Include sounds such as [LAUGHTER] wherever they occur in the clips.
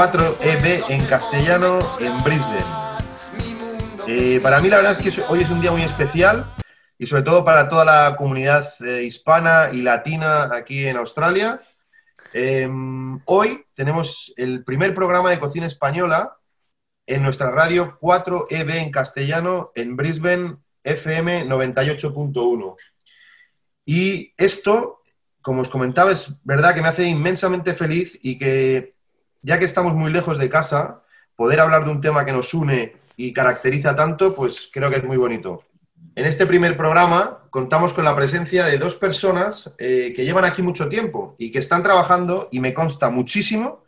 4EB en castellano en Brisbane. Eh, para mí la verdad es que hoy es un día muy especial y sobre todo para toda la comunidad eh, hispana y latina aquí en Australia. Eh, hoy tenemos el primer programa de cocina española en nuestra radio 4EB en castellano en Brisbane FM 98.1. Y esto, como os comentaba, es verdad que me hace inmensamente feliz y que, ya que estamos muy lejos de casa, poder hablar de un tema que nos une y caracteriza tanto, pues creo que es muy bonito. En este primer programa contamos con la presencia de dos personas eh, que llevan aquí mucho tiempo y que están trabajando, y me consta muchísimo,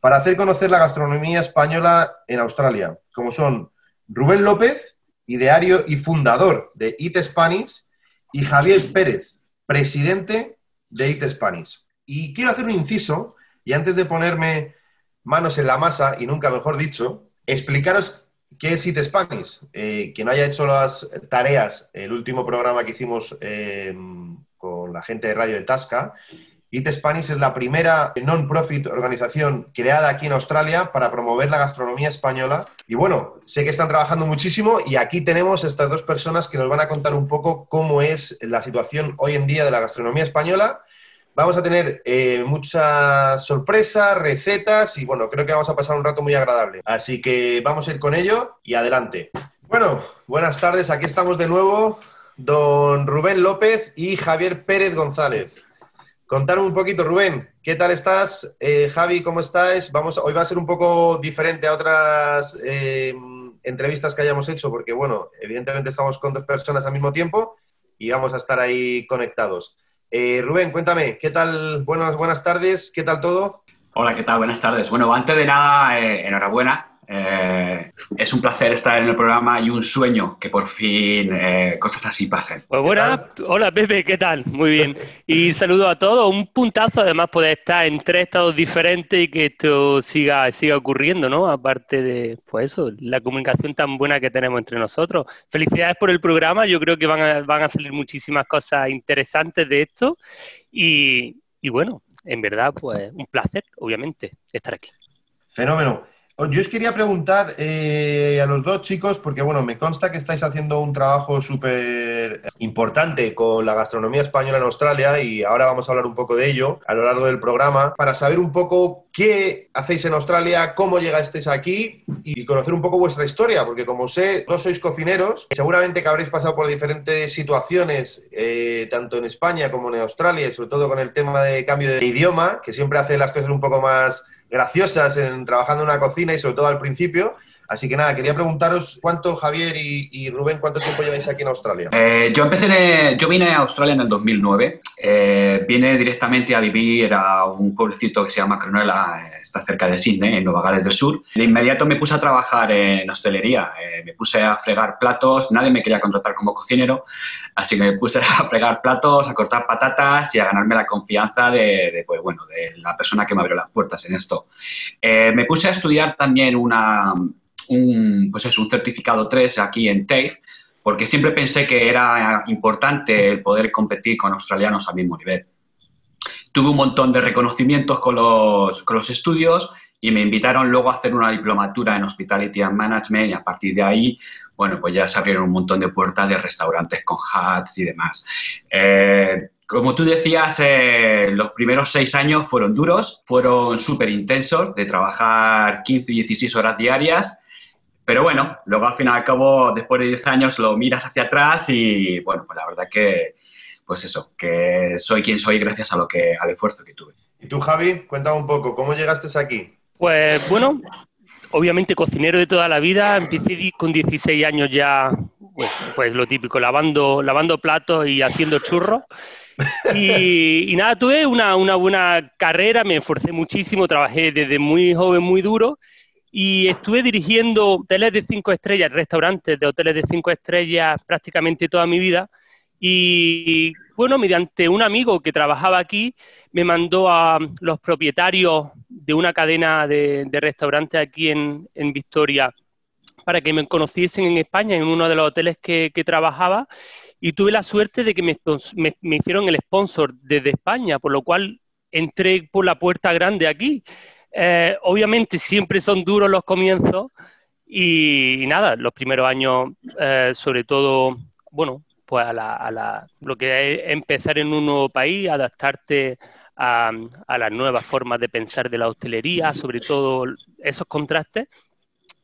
para hacer conocer la gastronomía española en Australia, como son Rubén López, ideario y fundador de Eat Spanish, y Javier Pérez, presidente de Eat Spanish. Y quiero hacer un inciso, y antes de ponerme manos en la masa, y nunca mejor dicho, explicaros qué es Eat Spanish. Eh, quien no haya hecho las tareas, el último programa que hicimos eh, con la gente de Radio de Tasca, Eat Spanish es la primera non-profit organización creada aquí en Australia para promover la gastronomía española. Y bueno, sé que están trabajando muchísimo y aquí tenemos estas dos personas que nos van a contar un poco cómo es la situación hoy en día de la gastronomía española. Vamos a tener eh, muchas sorpresas, recetas y bueno, creo que vamos a pasar un rato muy agradable. Así que vamos a ir con ello y adelante. Bueno, buenas tardes, aquí estamos de nuevo, don Rubén López y Javier Pérez González. Contaros un poquito, Rubén, ¿qué tal estás? Eh, Javi, ¿cómo estáis? Vamos, hoy va a ser un poco diferente a otras eh, entrevistas que hayamos hecho, porque, bueno, evidentemente estamos con dos personas al mismo tiempo y vamos a estar ahí conectados. Eh, Rubén, cuéntame, ¿qué tal? Buenas, buenas tardes, ¿qué tal todo? Hola, ¿qué tal? Buenas tardes. Bueno, antes de nada, eh, enhorabuena. Eh, es un placer estar en el programa y un sueño que por fin eh, cosas así pasen. Pues buenas, hola Pepe, ¿qué tal? Muy bien. Y saludo a todos. Un puntazo además poder estar en tres estados diferentes y que esto siga, siga ocurriendo, ¿no? Aparte de, pues eso, la comunicación tan buena que tenemos entre nosotros. Felicidades por el programa. Yo creo que van a, van a salir muchísimas cosas interesantes de esto. Y, y bueno, en verdad, pues un placer, obviamente, estar aquí. Fenómeno. Yo os quería preguntar eh, a los dos chicos, porque bueno, me consta que estáis haciendo un trabajo súper importante con la gastronomía española en Australia y ahora vamos a hablar un poco de ello a lo largo del programa para saber un poco qué hacéis en Australia, cómo llegasteis aquí y conocer un poco vuestra historia, porque como sé, no sois cocineros, seguramente que habréis pasado por diferentes situaciones, eh, tanto en España como en Australia, y sobre todo con el tema de cambio de idioma, que siempre hace las cosas un poco más graciosas en trabajando en una cocina y sobre todo al principio. Así que nada, quería preguntaros cuánto, Javier y, Rubén, cuánto tiempo lleváis aquí en Australia. Eh, yo empecé, yo vine a Australia en el 2009. Eh, vine directamente a vivir a un pueblecito que se llama Cronulla, está cerca de Sydney, en Nueva Gales del Sur. De inmediato me puse a trabajar en hostelería. Eh, me puse a fregar platos. Nadie me quería contratar como cocinero, así que me puse [LAUGHS] a fregar platos, a cortar patatas y a ganarme la confianza de, pues, bueno, de la persona que me abrió las puertas en esto. me puse a estudiar también una un, pues es un certificado 3 aquí en TAFE, porque siempre pensé que era importante poder competir con australianos al mismo nivel. Tuve un montón de reconocimientos con los, con los estudios y me invitaron luego a hacer una diplomatura en Hospitality and Management y a partir de ahí, bueno, pues ya se abrieron un montón de puertas de restaurantes con hats y demás. Eh, como tú decías, eh, los primeros seis años fueron duros, fueron súper intensos, de trabajar 15 y 16 horas diarias pero bueno, luego al final y al cabo, después de 10 años, lo miras hacia atrás y bueno, pues la verdad que, pues eso, que soy quien soy gracias a lo que, al esfuerzo que tuve. ¿Y tú, Javi? Cuéntame un poco, ¿cómo llegaste aquí? Pues bueno, obviamente cocinero de toda la vida, empecé con 16 años ya, pues, pues, lo típico, lavando, lavando platos y haciendo churros. Y, nada, tuve una, una, buena carrera, me esforcé muchísimo, trabajé desde muy joven, muy duro y estuve dirigiendo hoteles de cinco estrellas, restaurantes de hoteles de cinco estrellas prácticamente toda mi vida. Y bueno, mediante un amigo que trabajaba aquí, me mandó a los propietarios de una cadena de, restaurantes aquí en, Victoria para que me conociesen en España, en uno de los hoteles que, trabajaba. Y tuve la suerte de que me, me hicieron el sponsor desde España, por lo cual entré por la puerta grande aquí. Eh, obviamente siempre son duros los comienzos y, nada, los primeros años, eh, sobre todo, bueno, pues a, la, lo que es empezar en un nuevo país, adaptarte a, las nuevas formas de pensar de la hostelería, sobre todo esos contrastes.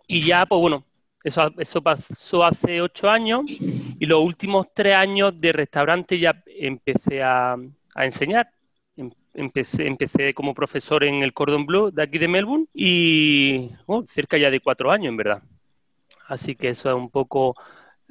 Y ya, pues bueno, eso, eso pasó hace ocho años y los últimos tres años de restaurante ya empecé a enseñar empecé, como profesor en el Cordon Bleu de aquí de Melbourne y cerca ya de cuatro años, en verdad. Así que eso es un poco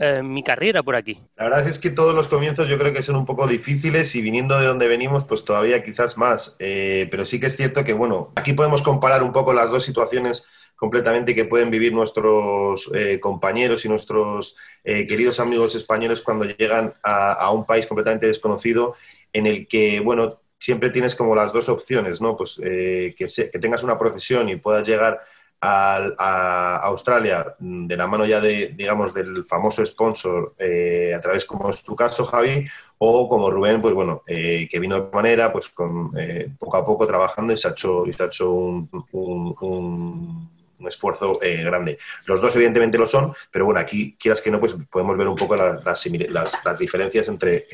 eh, mi carrera por aquí. La verdad es que todos los comienzos yo creo que son un poco difíciles y viniendo de donde venimos, pues todavía quizás más. Eh, pero sí que es cierto que, bueno, aquí podemos comparar un poco las dos situaciones completamente que pueden vivir nuestros eh, compañeros y nuestros queridos amigos españoles cuando llegan a, un país completamente desconocido en el que, bueno, siempre tienes como las dos opciones, ¿no? Pues eh, que, que, tengas una profesión y puedas llegar a, Australia de la mano ya de, digamos, del famoso sponsor eh, a través, como es tu caso, Javi, o como Rubén, pues bueno, eh, que vino de manera, pues con poco a poco trabajando y se ha hecho, y se ha hecho un un esfuerzo eh, grande. Los dos evidentemente lo son, pero bueno, aquí quieras que no, pues podemos ver un poco las, las, diferencias entre...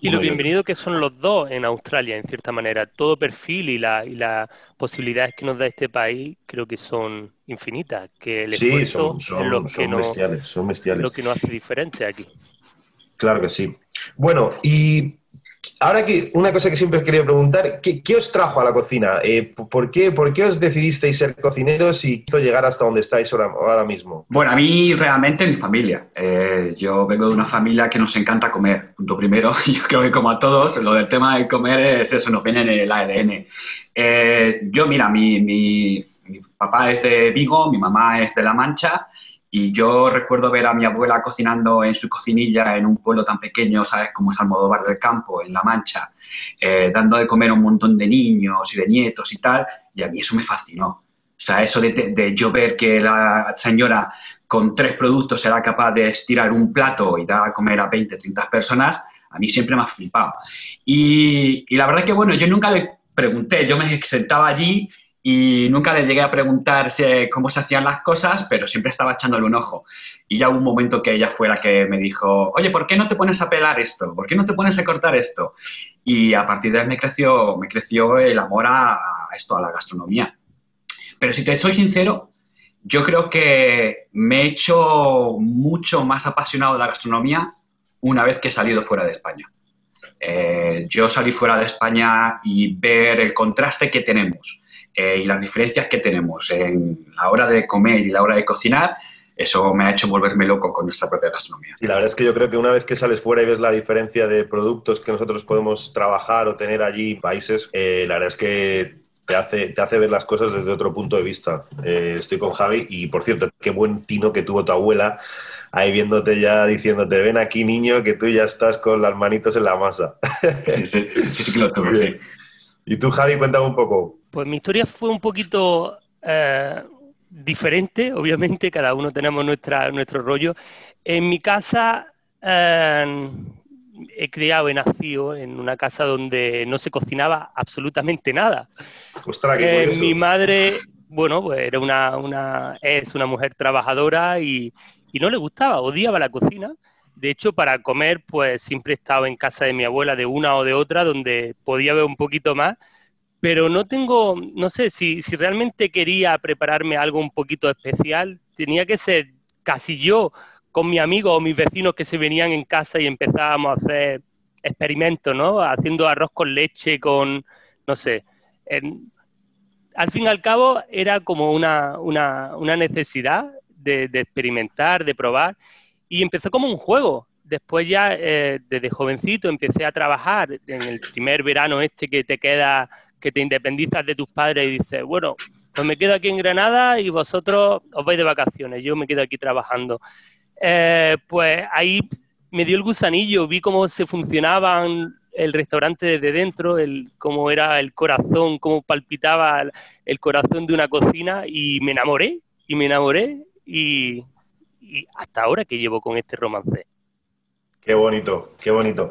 Y lo bienvenido que son los dos en Australia, en cierta manera. Todo perfil y, la, y las posibilidades que nos da este país creo que son infinitas. Que el sí, son, son, son bestiales, son bestiales. Lo que nos hace diferente aquí. Claro que sí. Bueno, y Ahora que una cosa que siempre os quería preguntar, ¿qué, os trajo a la cocina? Eh, ¿por, qué, ¿Por qué os decidisteis ser cocineros y hizo llegar hasta donde estáis ahora, mismo? Bueno, a mí realmente mi familia. Eh, yo vengo de una familia que nos encanta comer. Punto primero, [LAUGHS] yo creo que como a todos, lo del tema de comer es eso, nos viene en el ADN. Eh, yo, mira, mi, mi papá es de Vigo, mi mamá es de La Mancha y yo recuerdo ver a mi abuela cocinando en su cocinilla en un pueblo tan pequeño, ¿sabes? Como es Almodóvar del Campo, en La Mancha, eh, dando de comer a un montón de niños y de nietos y tal, y a mí eso me fascinó. O sea, eso de, de yo ver que la señora con tres productos era capaz de estirar un plato y dar a comer a 20, 30 personas, a mí siempre me ha flipado. Y, y la verdad que, bueno, yo nunca le pregunté, yo me sentaba allí y nunca le llegué a preguntar cómo se hacían las cosas, pero siempre estaba echándole un ojo. Y ya hubo un momento que ella fue la que me dijo, oye, ¿por qué no te pones a pelar esto? ¿Por qué no te pones a cortar esto? Y a partir de ahí me creció, me creció el amor a, esto, a la gastronomía. Pero si te soy sincero, yo creo que me he hecho mucho más apasionado de la gastronomía una vez que he salido fuera de España. Eh, yo salí fuera de España y ver el contraste que tenemos eh, y las diferencias que tenemos en la hora de comer y la hora de cocinar, eso me ha hecho volverme loco con nuestra propia gastronomía. Y la verdad es que yo creo que una vez que sales fuera y ves la diferencia de productos que nosotros podemos trabajar o tener allí países, eh, la verdad es que te hace, te hace ver las cosas desde otro punto de vista. Eh, estoy con Javi y, por cierto, qué buen tino que tuvo tu abuela ahí viéndote ya, diciéndote, ven aquí niño, que tú ya estás con las manitos en la masa. Sí, sí, sí, sí que lo tengo, sí. Y tú, Javi, cuéntame un poco. Pues mi historia fue un poquito eh, diferente, obviamente, cada uno tenemos nuestra, nuestro rollo. En mi casa eh, he criado, he nacido en una casa donde no se cocinaba absolutamente nada. Ostras, qué Eh, mi madre, bueno, pues era una, una, es una mujer trabajadora y, y no le gustaba, odiaba la cocina. De hecho, para comer, pues siempre he estado en casa de mi abuela, de una o de otra, donde podía ver un poquito más, pero no tengo, no sé, si, si realmente quería prepararme algo un poquito especial, tenía que ser casi yo con mi amigo o mis vecinos que se venían en casa y empezábamos a hacer experimentos, ¿no? Haciendo arroz con leche, con, no sé. en- al fin y al cabo era como una, una- una necesidad de, de experimentar, de probar, y empezó como un juego. Después ya, eh, desde jovencito, empecé a trabajar en el primer verano este que te queda, que te independizas de tus padres y dices, bueno, pues me quedo aquí en Granada y vosotros os vais de vacaciones, yo me quedo aquí trabajando. Eh, pues ahí me dio el gusanillo, vi cómo se funcionaban el restaurante desde dentro, el, cómo era el corazón, cómo palpitaba el corazón de una cocina y me enamoré, y me enamoré y, y hasta ahora que llevo con este romance. Qué bonito, qué bonito.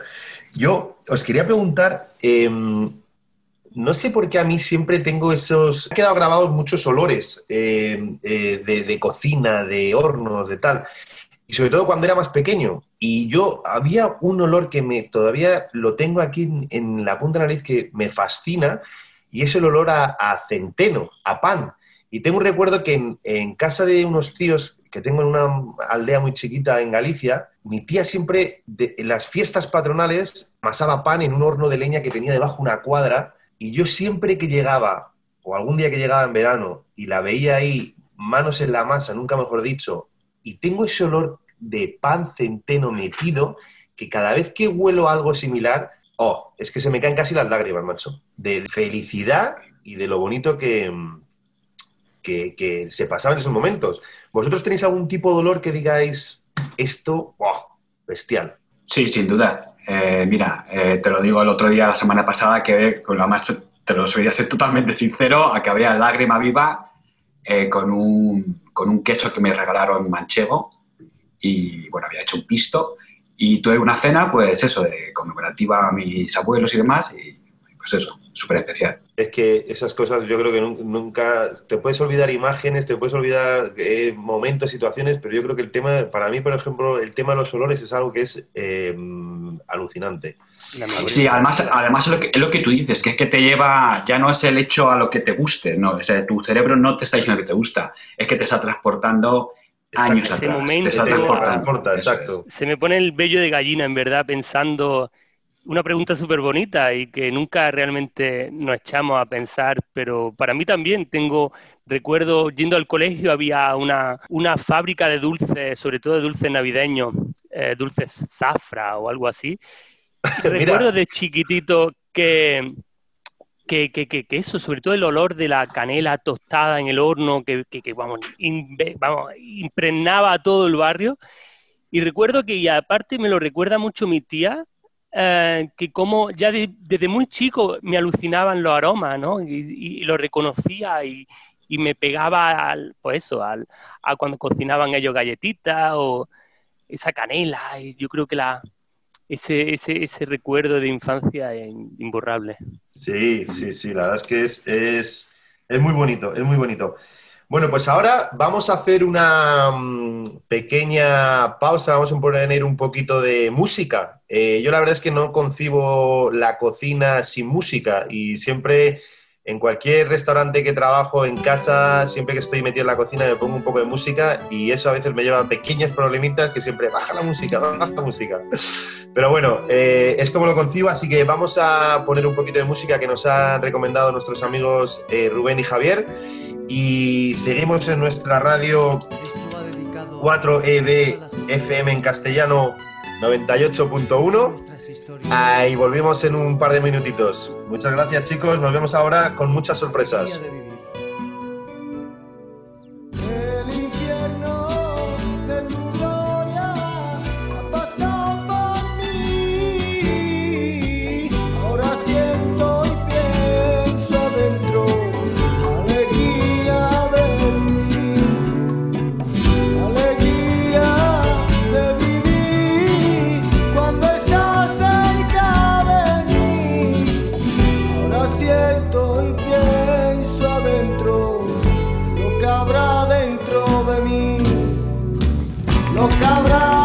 Yo os quería preguntar, eh, no sé por qué a mí siempre tengo esos... Han quedado grabados muchos olores eh, eh, de, cocina, de hornos, de tal. Y sobre todo cuando era más pequeño. Y yo había un olor que me todavía lo tengo aquí en, la punta de la nariz que me fascina y es el olor a, centeno, a pan. Y tengo un recuerdo que en casa de unos tíos que tengo en una aldea muy chiquita en Galicia, mi tía siempre, en las fiestas patronales, amasaba pan en un horno de leña que tenía debajo una cuadra y yo siempre que llegaba, o algún día que llegaba en verano, y la veía ahí, manos en la masa, nunca mejor dicho, y tengo ese olor de pan centeno metido, que cada vez que huelo algo similar, oh, es que se me caen casi las lágrimas, macho, de felicidad y de lo bonito que, que, que se pasaba en esos momentos. ¿Vosotros tenéis algún tipo de olor que digáis esto, oh, bestial? Sí, sin duda. Eh, mira, eh, te lo digo el otro día, la semana pasada, que con la más, te lo voy a ser totalmente sincero, acabé a lágrima viva eh, con, un, con un queso que me regalaron manchego y, bueno, había hecho un pisto y tuve una cena, pues eso, de conmemorativa a mis abuelos y demás y pues eso, súper especial. Es que esas cosas yo creo que nun- nunca te puedes olvidar imágenes, te puedes olvidar eh, momentos, situaciones, pero yo creo que el tema, para mí, por ejemplo, el tema de los olores es algo que es eh, alucinante. Sí, además, además es, lo que, es lo que tú dices, que es que te lleva, ya no es el hecho a lo que te guste, no, o sea, tu cerebro no te está diciendo que te gusta, es que te está transportando años Ese atrás. momento te está transportando. transporta, exacto. Se me pone el vello de gallina, en verdad, pensando una pregunta súper bonita y que nunca realmente nos echamos a pensar, pero para mí también tengo, recuerdo, yendo al colegio había una, una fábrica de dulces, sobre todo de dulces navideños, eh, dulces zafra o algo así. [LAUGHS] Y recuerdo de chiquitito que, que, que, eso, sobre todo el olor de la canela tostada en el horno, que, vamos, vamos, impregnaba a todo el barrio. Y recuerdo que, y aparte me lo recuerda mucho mi tía, eh, que como ya de- desde muy chico me alucinaban los aromas, ¿no? Y, y lo reconocía y, y me pegaba al, pues eso, al, a cuando cocinaban ellos galletitas o esa canela. Y yo creo que la, ese, ese, ese recuerdo de infancia es imborrable. Sí, sí, sí, la verdad es que es, es, es muy bonito, es muy bonito. Bueno, pues ahora vamos a hacer una mm, pequeña pausa, vamos a poner un poquito de música. Eh, yo la verdad es que no concibo la cocina sin música y siempre en cualquier restaurante que trabajo en casa, siempre que estoy metido en la cocina me pongo un poco de música y eso a veces me lleva a pequeñas problemitas que siempre baja la música, baja la música. Pero bueno, eh, es como lo concibo, así que vamos a poner un poquito de música que nos han recomendado nuestros amigos eh, Rubén y Javier. Y seguimos en nuestra radio 4EB FM en castellano 98.1. Ah, y volvemos en un par de minutitos. Muchas gracias chicos, nos vemos ahora con muchas sorpresas. Que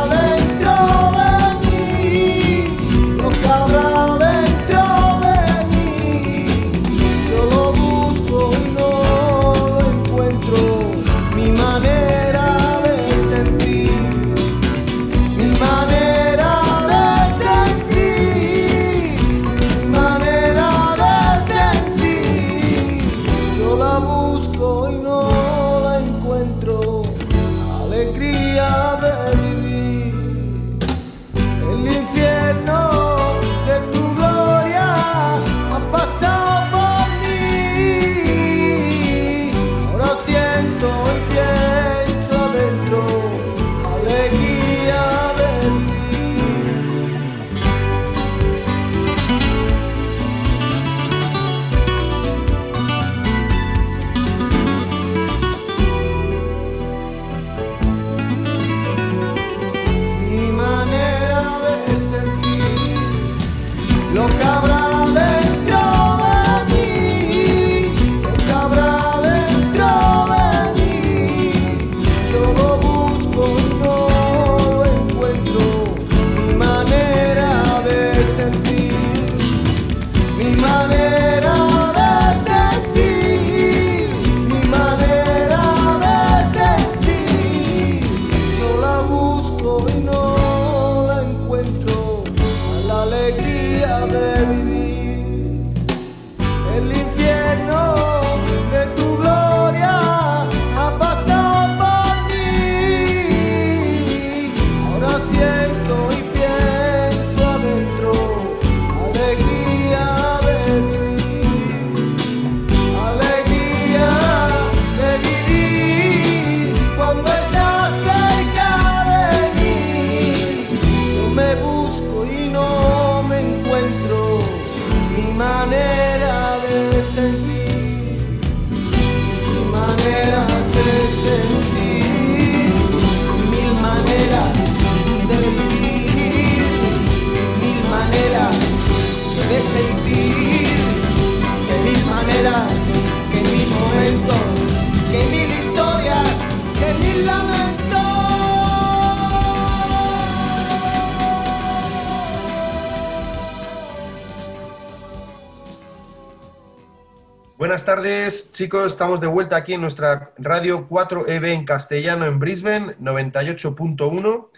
chicos. Estamos de vuelta aquí en nuestra radio 4EB en castellano en Brisbane, 98.1.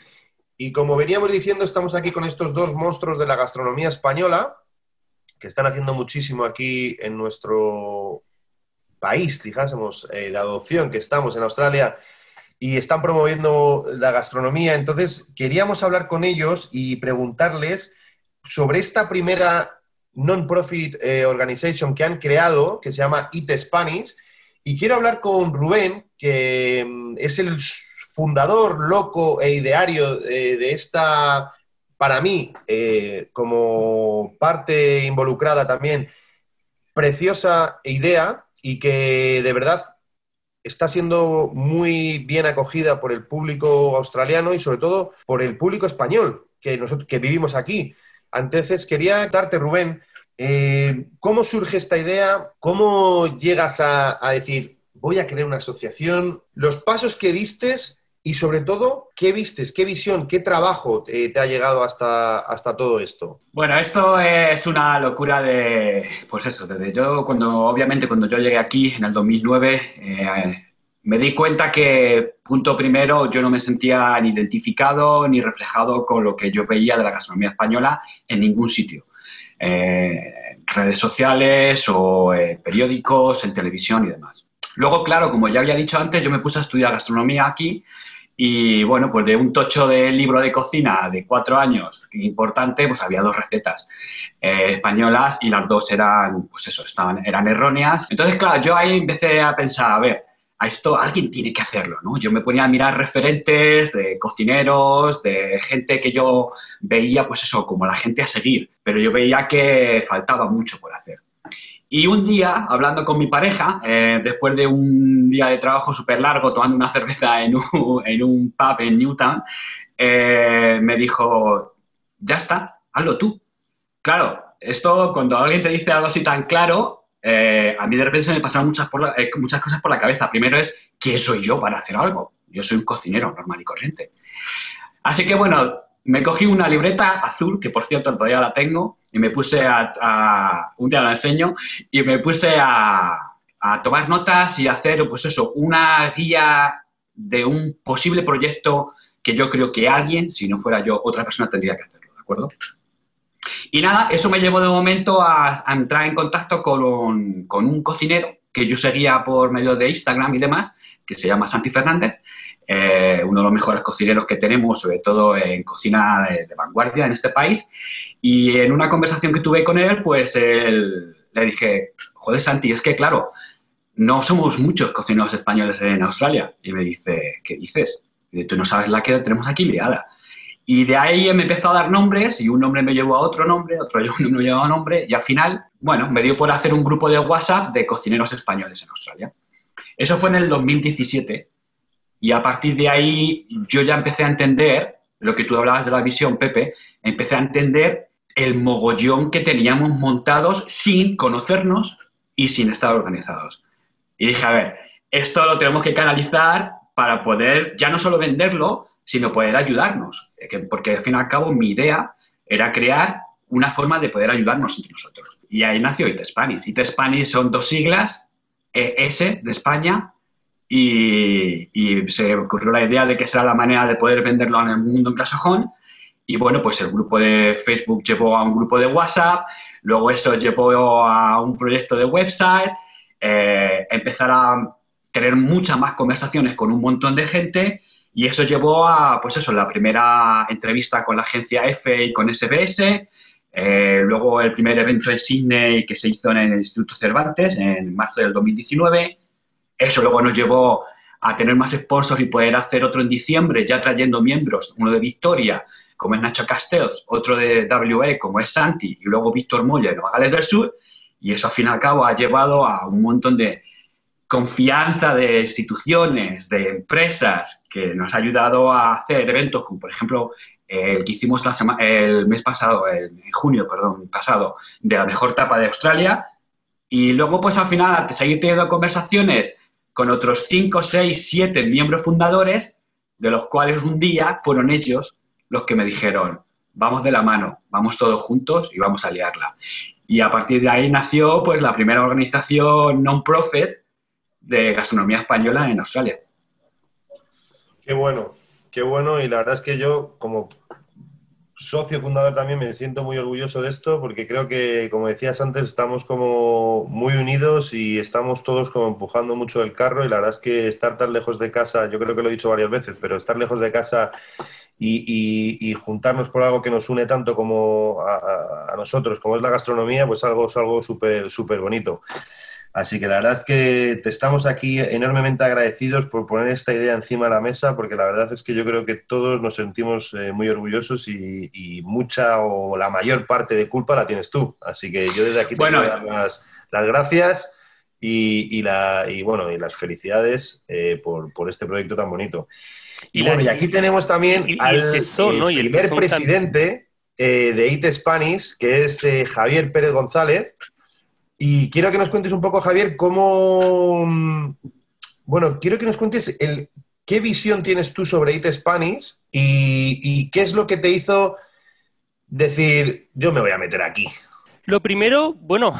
Y como veníamos diciendo, estamos aquí con estos dos monstruos de la gastronomía española que están haciendo muchísimo aquí en nuestro país, dijésemos, eh, de adopción, que estamos en Australia y están promoviendo la gastronomía. Entonces, queríamos hablar con ellos y preguntarles sobre esta primera non-profit eh, organization que han creado, que se llama Eat Spanish. Y quiero hablar con Rubén, que mm, es el fundador, loco e ideario de esta, para mí, eh, como parte involucrada también, preciosa idea y que de verdad está siendo muy bien acogida por el público australiano y sobre todo por el público español que, nosotros, que vivimos aquí. Entonces, quería darte, Rubén, eh, ¿cómo surge esta idea? ¿Cómo llegas a, a, decir, voy a crear una asociación? Los pasos que diste y sobre todo, ¿qué vistes? ¿Qué visión? ¿Qué trabajo eh, te ha llegado hasta, hasta todo esto? Bueno, esto es una locura de, pues eso, desde yo, cuando, obviamente cuando yo llegué aquí en el 2009, eh, me di cuenta que, punto primero, yo no me sentía ni identificado ni reflejado con lo que yo veía de la gastronomía española en ningún sitio. Eh, redes sociales o eh, periódicos, en televisión y demás. Luego, claro, como ya había dicho antes, yo me puse a estudiar gastronomía aquí y bueno, pues de un tocho de libro de cocina de cuatro años, importante, pues había dos recetas eh, españolas y las dos eran, pues eso, estaban, eran erróneas. Entonces, claro, yo ahí empecé a pensar, a ver, a esto alguien tiene que hacerlo, ¿no? Yo me ponía a mirar referentes de cocineros, de gente que yo veía, pues eso, como la gente a seguir, pero yo veía que faltaba mucho por hacer. Y un día, hablando con mi pareja, eh, después de un día de trabajo súper largo, tomando una cerveza en un, [LAUGHS] pub en Newtown, eh, me dijo, ya está, hazlo tú. Claro, esto cuando alguien te dice algo así tan claro, eh, a mí de repente se me pasaron muchas, eh, muchas cosas por la cabeza. Primero es, ¿quién soy yo para hacer algo? Yo soy un cocinero normal y corriente. Así que bueno, me cogí una libreta azul, que por cierto todavía la tengo, y me puse a, un día la enseño, y me puse a, a, tomar notas y hacer, pues eso, una guía de un posible proyecto que yo creo que alguien, si no fuera yo, otra persona tendría que hacerlo, ¿de acuerdo? Y nada, eso me llevó de momento a, entrar en contacto con un, cocinero que yo seguía por medio de Instagram y demás, que se llama Santi Fernández, eh, uno de los mejores cocineros que tenemos, sobre todo en cocina de, vanguardia en este país. Y en una conversación que tuve con él, pues le dije, joder Santi, es que claro, no somos muchos cocineros españoles en Australia. Y me dice, ¿qué dices? Y tú no sabes la que tenemos aquí liada. Y de ahí me empezó a dar nombres y un nombre me llevó a otro nombre, otro [LAUGHS] nombre me llevó a nombre y al final, bueno, me dio por hacer un grupo de WhatsApp de cocineros españoles en Australia. Eso fue en el 2017 y a partir de ahí yo ya empecé a entender lo que tú hablabas de la visión, Pepe, empecé a entender el mogollón que teníamos montados sin conocernos y sin estar organizados. Y dije, a ver, esto lo tenemos que canalizar para poder ya no solo venderlo, sino poder ayudarnos. Porque al fin y al cabo mi idea era crear una forma de poder ayudarnos entre nosotros. Y ahí nació IT Spanish. IT Spanish son dos siglas, ES de España, y, se ocurrió la idea de que será la manera de poder venderlo en el mundo anglosajón. Y bueno, pues el grupo de Facebook llevó a un grupo de WhatsApp, luego eso llevó a un proyecto de website, eh, empezar a tener muchas más conversaciones con un montón de gente y eso llevó a, pues eso, la primera entrevista con la agencia EFE y con SBS, eh, luego el primer evento en Sydney que se hizo en el Instituto Cervantes en marzo del 2019. Eso luego nos llevó a tener más sponsors y poder hacer otro en diciembre, ya trayendo miembros, uno de Victoria, como es Nacho Castells, otro de WE, como es Santi, y luego Víctor Moya Nueva Gales del Sur. Y eso, al fin y al cabo, ha llevado a un montón de, confianza de instituciones, de empresas, que nos ha ayudado a hacer eventos como, por ejemplo, el que hicimos el mes pasado, en junio, perdón, pasado, de la mejor tapa de Australia. Y luego, pues al final, seguir teniendo conversaciones con otros 5, 6, 7 miembros fundadores, de los cuales un día fueron ellos los que me dijeron, vamos de la mano, vamos todos juntos y vamos a liarla. Y a partir de ahí nació pues la primera organización non-profit de gastronomía española en Australia. Qué bueno, qué bueno. Y la verdad es que yo, como socio fundador también, me siento muy orgulloso de esto porque creo que, como decías antes, estamos como muy unidos y estamos todos como empujando mucho el carro. Y la verdad es que estar tan lejos de casa, yo creo que lo he dicho varias veces, pero estar lejos de casa y, juntarnos por algo que nos une tanto como a, nosotros, como es la gastronomía, pues algo, es algo súper, súper bonito. Así que la verdad es que te estamos aquí enormemente agradecidos por poner esta idea encima de la mesa, porque la verdad es que yo creo que todos nos sentimos eh, muy orgullosos y, mucha o la mayor parte de culpa la tienes tú. Así que yo desde aquí te quiero dar las, gracias y, la, bueno, y las felicidades eh, por, este proyecto tan bonito. Y, bueno, y aquí tenemos también al primer presidente eh, de IT Spanish, que es Javier Pérez González. Y quiero que nos cuentes un poco, Javier, cómo. Mm, bueno, quiero que nos cuentes el, qué visión tienes tú sobre IT Spanish y, qué es lo que te hizo decir, yo me voy a meter aquí. Lo primero, bueno,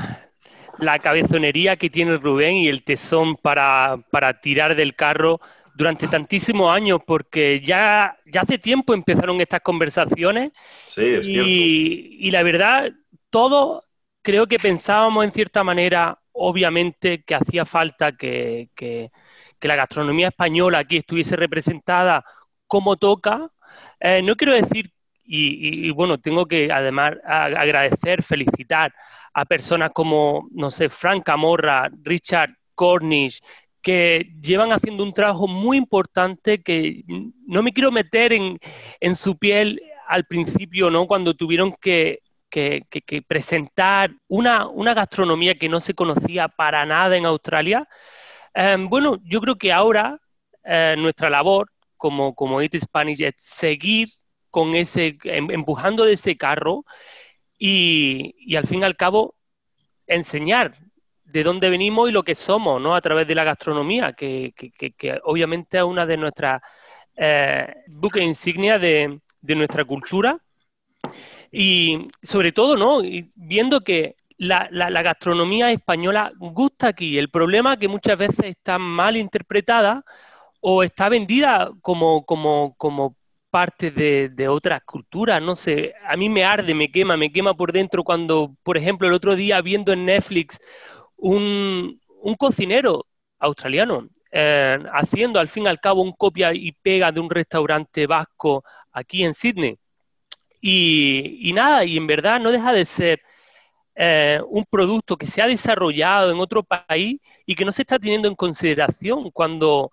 la cabezonería que tiene Rubén y el tesón para, para tirar del carro durante tantísimos años, porque ya, ya hace tiempo empezaron estas conversaciones. Sí, es y, cierto. y la verdad, todos creo que pensábamos en cierta manera, obviamente, que hacía falta que, la gastronomía española aquí estuviese representada como toca. Eh, no quiero decir, y, bueno, tengo que además agradecer, felicitar a personas como, no sé, Frank Camorra, Richard Cornish, que llevan haciendo un trabajo muy importante que no me quiero meter en su piel al principio, ¿no? Cuando tuvieron que, que- presentar una, una gastronomía que no se conocía para nada en Australia. Eh, bueno, yo creo que ahora eh, nuestra labor como, como Eat Spanish es seguir con ese, em- empujando de ese carro y, y al fin y al cabo enseñar de dónde venimos y lo que somos, ¿no? A través de la gastronomía, que- que obviamente es una de nuestras eh, buques insignias de, de nuestra cultura. Y sobre todo, ¿no? Viendo que la, la- gastronomía española gusta aquí. El problema es que muchas veces está mal interpretada o está vendida como, como, como parte de, de otras culturas. No sé, a mí me arde, me quema, me quema por dentro cuando, por ejemplo, el otro día viendo en Netflix un, un cocinero australiano eh, haciendo al fin y al cabo un copia y pega de un restaurante vasco aquí en Sydney. Y, nada, y en verdad no deja de ser eh, un producto que se ha desarrollado en otro país y que no se está teniendo en consideración cuando,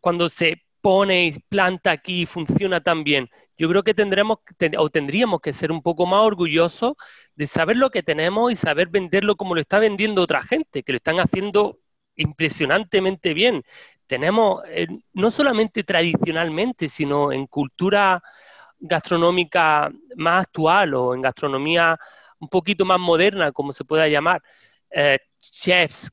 cuando se pone y planta aquí y funciona tan bien. Yo creo que tendremos ten- o tendríamos que ser un poco más orgullosos de saber lo que tenemos y saber venderlo como lo está vendiendo otra gente, que lo están haciendo impresionantemente bien. Tenemos, eh, no solamente tradicionalmente, sino en cultura gastronómica más actual o en gastronomía un poquito más moderna, como se pueda llamar, eh, chefs,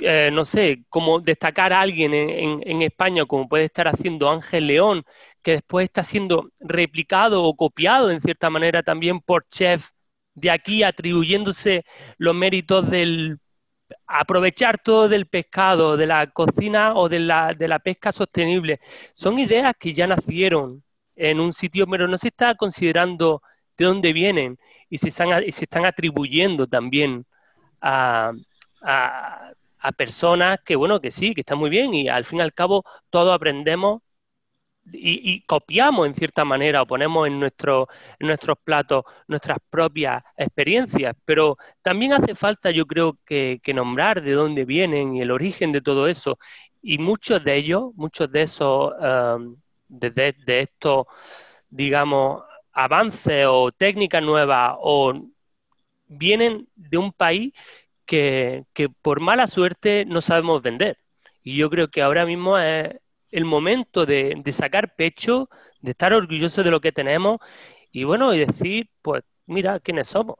eh, no sé, como destacar a alguien en, en- en España, como puede estar haciendo Ángel León, que después está siendo replicado o copiado en cierta manera también por chefs de aquí, atribuyéndose los méritos del aprovechar todo del pescado, de la cocina o de la, de la pesca sostenible. Son ideas que ya nacieron en un sitio, pero no se está considerando de dónde vienen y se están, se están atribuyendo también a, a- a personas que, bueno, que sí, que están muy bien y al fin y al cabo todos aprendemos y, copiamos en cierta manera o ponemos en, nuestro, en nuestros platos nuestras propias experiencias, pero también hace falta, yo creo, que, que nombrar de dónde vienen y el origen de todo eso. Y muchos de ellos, muchos de esos, um, de, de- estos, digamos, avances o técnicas nuevas o vienen de un país que, que por mala suerte no sabemos vender. Y yo creo que ahora mismo es el momento de, de sacar pecho, de estar orgulloso de lo que tenemos y bueno, y decir, pues mira, quiénes somos.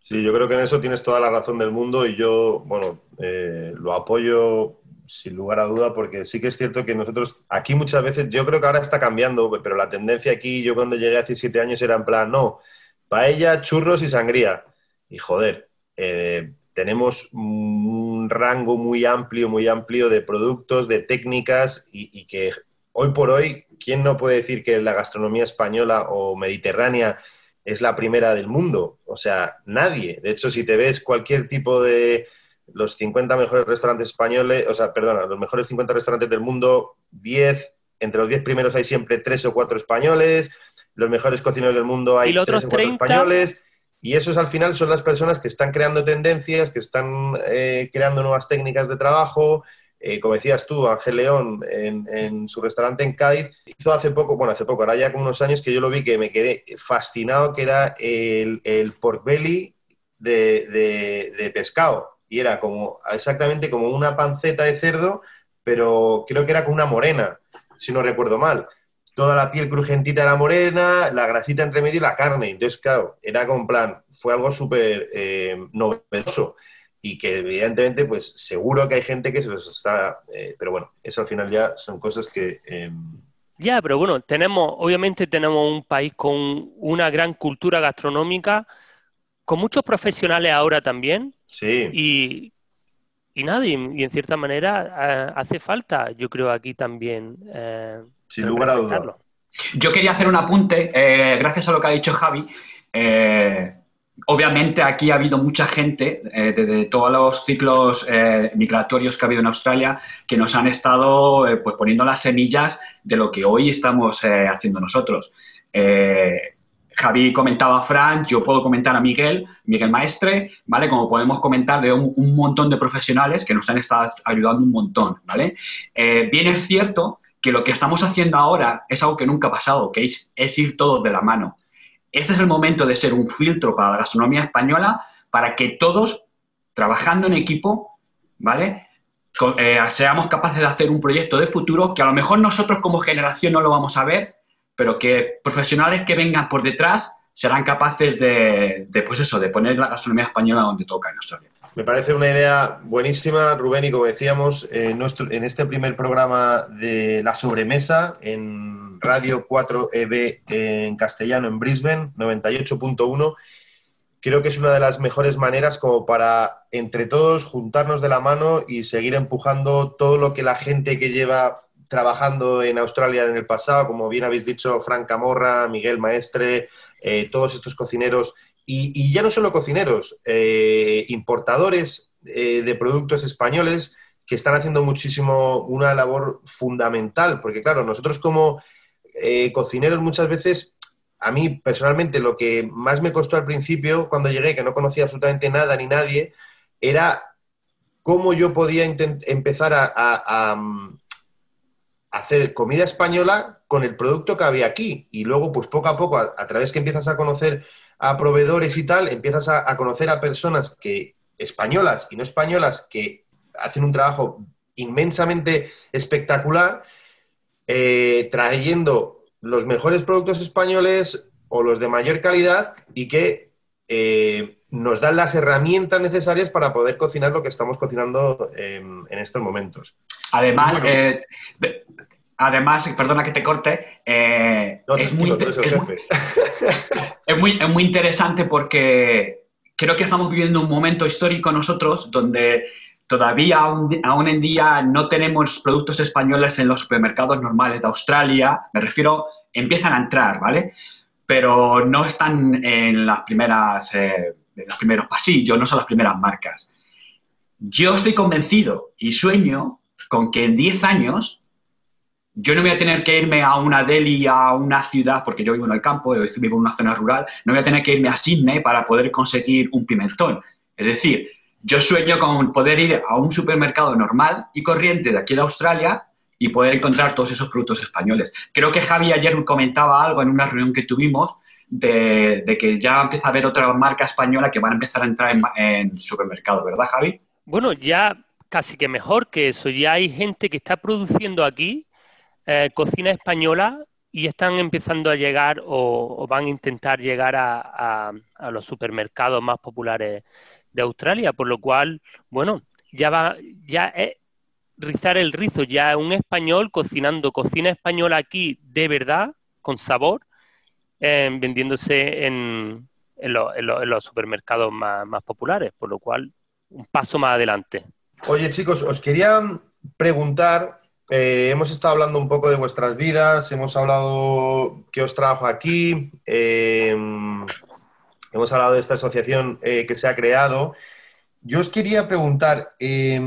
Sí, yo creo que en eso tienes toda la razón del mundo y yo, bueno, eh, lo apoyo sin lugar a duda porque sí que es cierto que nosotros aquí muchas veces, yo creo que ahora está cambiando, pero la tendencia aquí, yo cuando llegué hace siete años era en plan, no, paella, churros y sangría. Y joder, eh, tenemos un rango muy amplio, muy amplio de productos, de técnicas y, y que hoy por hoy, ¿quién no puede decir que la gastronomía española o mediterránea es la primera del mundo? O sea, nadie. De hecho, si te ves cualquier tipo de los 50 mejores restaurantes españoles, o sea, perdona, los mejores 50 restaurantes del mundo, 10, entre los 10 primeros hay siempre 3 o 4 españoles, los mejores cocineros del mundo hay ¿Y los 3 otros o 4 30? españoles. Y esos al final son las personas que están creando tendencias, que están eh, creando nuevas técnicas de trabajo. Eh, como decías tú, Ángel León, en, en su restaurante en Cádiz, hizo hace poco, bueno, hace poco, ahora ya como unos años que yo lo vi que me quedé fascinado, que era el, el pork belly de, de- de pescado. Y era como exactamente como una panceta de cerdo, pero creo que era con una morena, si no recuerdo mal toda la piel crujentita era morena, la grasita entre medio y la carne. Entonces, claro, era como en plan, fue algo súper eh, novedoso y que evidentemente, pues seguro que hay gente que se los está... eh, pero bueno, eso al final ya son cosas que... eh, Ya, pero bueno, tenemos, obviamente tenemos un país con una gran cultura gastronómica, con muchos profesionales ahora también. Sí. Y, y nada, y, y en cierta manera eh, hace falta, yo creo, aquí también. eh, Sin lugar a duda. representarlo. Yo quería hacer un apunte, eh, gracias a lo que ha dicho Javi. eh, obviamente aquí ha habido mucha gente eh, de, de todos los ciclos eh, migratorios que ha habido en Australia que nos han estado eh, pues poniendo las semillas de lo que hoy estamos eh, haciendo nosotros. Eh, Javi comentaba a Fran, yo puedo comentar a Miguel, Miguel Maestre, ¿vale? Como podemos comentar de un, montón de profesionales que nos han estado ayudando un montón, ¿vale? Eh, bien es cierto que lo que estamos haciendo ahora es algo que nunca ha pasado, que es, es ir todos de la mano. Este es el momento de ser un filtro para la gastronomía española para que todos, trabajando en equipo, ¿vale? Eh, seamos capaces de hacer un proyecto de futuro que a lo mejor nosotros como generación no lo vamos a ver, pero que profesionales que vengan por detrás serán capaces de, pues eso, de poner la gastronomía española donde toca en Australia. Me parece una idea buenísima, Rubén, y como decíamos, en, nuestro, en este primer programa de La Sobremesa, en Radio 4EB en castellano en Brisbane, 98.1, creo que es una de las mejores maneras como para, entre todos, juntarnos de la mano y seguir empujando todo lo que la gente que lleva trabajando en Australia en el pasado, como bien habéis dicho, Frank Camorra, Miguel Maestre, eh, todos estos cocineros y, ya no solo cocineros, eh, importadores eh, de productos españoles que están haciendo muchísimo una labor fundamental, porque claro, nosotros como cocineros muchas veces, a mí personalmente lo que más me costó al principio cuando llegué, que no conocía absolutamente nada ni nadie, era cómo yo podía empezar a, a- hacer comida española con el producto que había aquí. Y luego, pues poco a poco, a, a través que empiezas a conocer a proveedores y tal, empiezas a, conocer a personas que españolas y no españolas que hacen un trabajo inmensamente espectacular, eh, trayendo los mejores productos españoles o los de mayor calidad y que eh, nos dan las herramientas necesarias para poder cocinar lo que estamos cocinando en, en estos momentos. Además, Bueno. eh, de- además, perdona que te corte, eh, No, es, muy, es muy- [LAUGHS] es muy- es muy interesante porque creo que estamos viviendo un momento histórico nosotros donde todavía aún, aún en día no tenemos productos españoles en los supermercados normales de Australia. Me refiero, empiezan a entrar, ¿vale? Pero no están en las primeras, eh, en los primeros pasillos, no son las primeras marcas. Yo estoy convencido y sueño con que en 10 años yo no voy a tener que irme a una Delhi, a una ciudad, porque yo vivo en el campo, yo vivo en una zona rural, no voy a tener que irme a Sydney para poder conseguir un pimentón. Es decir, yo sueño con poder ir a un supermercado normal y corriente de aquí de Australia y poder encontrar todos esos productos españoles. Creo que Javi ayer comentaba algo en una reunión que tuvimos de, que ya empieza a haber otra marca española que van a empezar a entrar en, en supermercados, ¿verdad, Javi? Bueno, ya casi que mejor que eso. Ya hay gente que está produciendo aquí eh, cocina española y están empezando a llegar o, van a intentar llegar a, los supermercados más populares de Australia, por lo cual, bueno, ya va, ya es rizar el rizo, ya un español cocinando cocina española aquí de verdad, con sabor, eh, vendiéndose en, en lo- en lo- en los supermercados más populares, por lo cual un paso más adelante. Oye, chicos, os quería preguntar, eh, hemos estado hablando un poco de vuestras vidas, hemos hablado que os trabajo aquí, eh, hemos hablado de esta asociación eh, que se ha creado. Yo os quería preguntar, eh,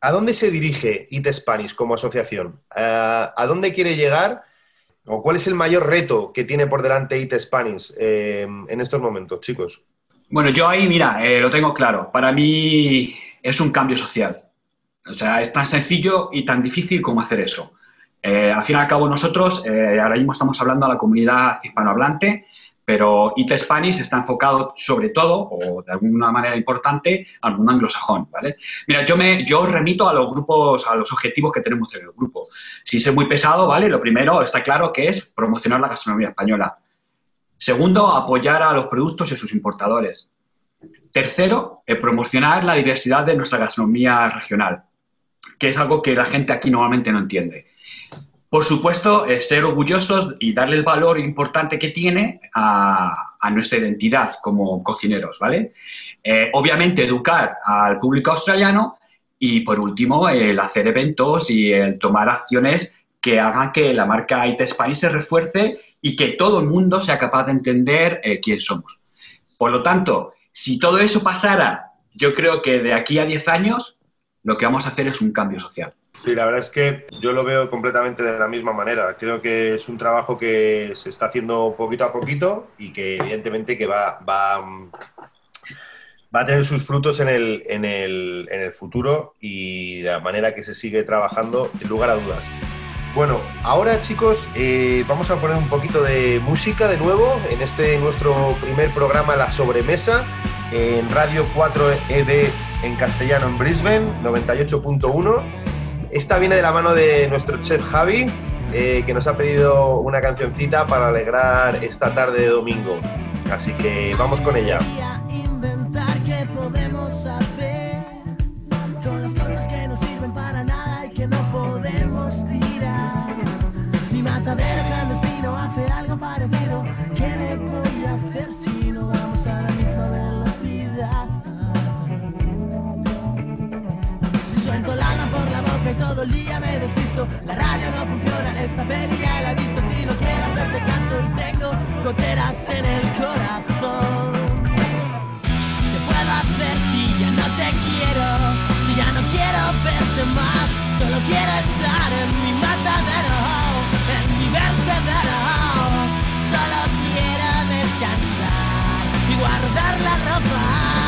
¿a dónde se dirige IT Spanish como asociación? ¿A, dónde quiere llegar? ¿O cuál es el mayor reto que tiene por delante IT Spanish eh, en estos momentos, chicos? Bueno, yo ahí, mira, lo tengo claro. Para mí es un cambio social. O sea, es tan sencillo y tan difícil como hacer eso. Eh, al fin y al cabo, nosotros eh, ahora mismo estamos hablando a la comunidad hispanohablante, pero IT Spanish está enfocado sobre todo, o de alguna manera importante, al mundo anglosajón, ¿vale? Mira, yo me yo remito a los grupos, a los objetivos que tenemos en el grupo. Si es muy pesado, ¿vale? Lo primero está claro que es promocionar la gastronomía española. Segundo, apoyar a los productos y a sus importadores. Tercero, eh, promocionar la diversidad de nuestra gastronomía regional, que es algo que la gente aquí normalmente no entiende. Por supuesto, ser orgullosos y darle el valor importante que tiene a, nuestra identidad como cocineros, ¿vale? Eh, obviamente, educar al público australiano y, por último, el hacer eventos y el tomar acciones que hagan que la marca IT Spanish se refuerce y que todo el mundo sea capaz de entender eh, quién somos. Por lo tanto, si todo eso pasara, yo creo que de aquí a 10 años lo que vamos a hacer es un cambio social. Sí, la verdad es que yo lo veo completamente de la misma manera. Creo que es un trabajo que se está haciendo poquito a poquito y que evidentemente que va, va, va a tener sus frutos en el, en, el, en el futuro y de la manera que se sigue trabajando, sin lugar a dudas. Bueno, ahora chicos, eh, vamos a poner un poquito de música de nuevo en este nuestro primer programa La Sobremesa en Radio 4 EB en castellano en Brisbane, 98.1. Esta viene de la mano de nuestro chef Javi, eh, que nos ha pedido una cancioncita para alegrar esta tarde de domingo. Así que vamos con ella. todo el día me despisto. La radio no funciona, esta peli ya la he visto. Si no quiero hacerte caso y tengo goteras en el corazón. ¿Qué puedo hacer si ya no te quiero? Si ya no quiero verte más, solo quiero estar en mi matadero, en mi vertedero. Solo quiero descansar y guardar la ropa.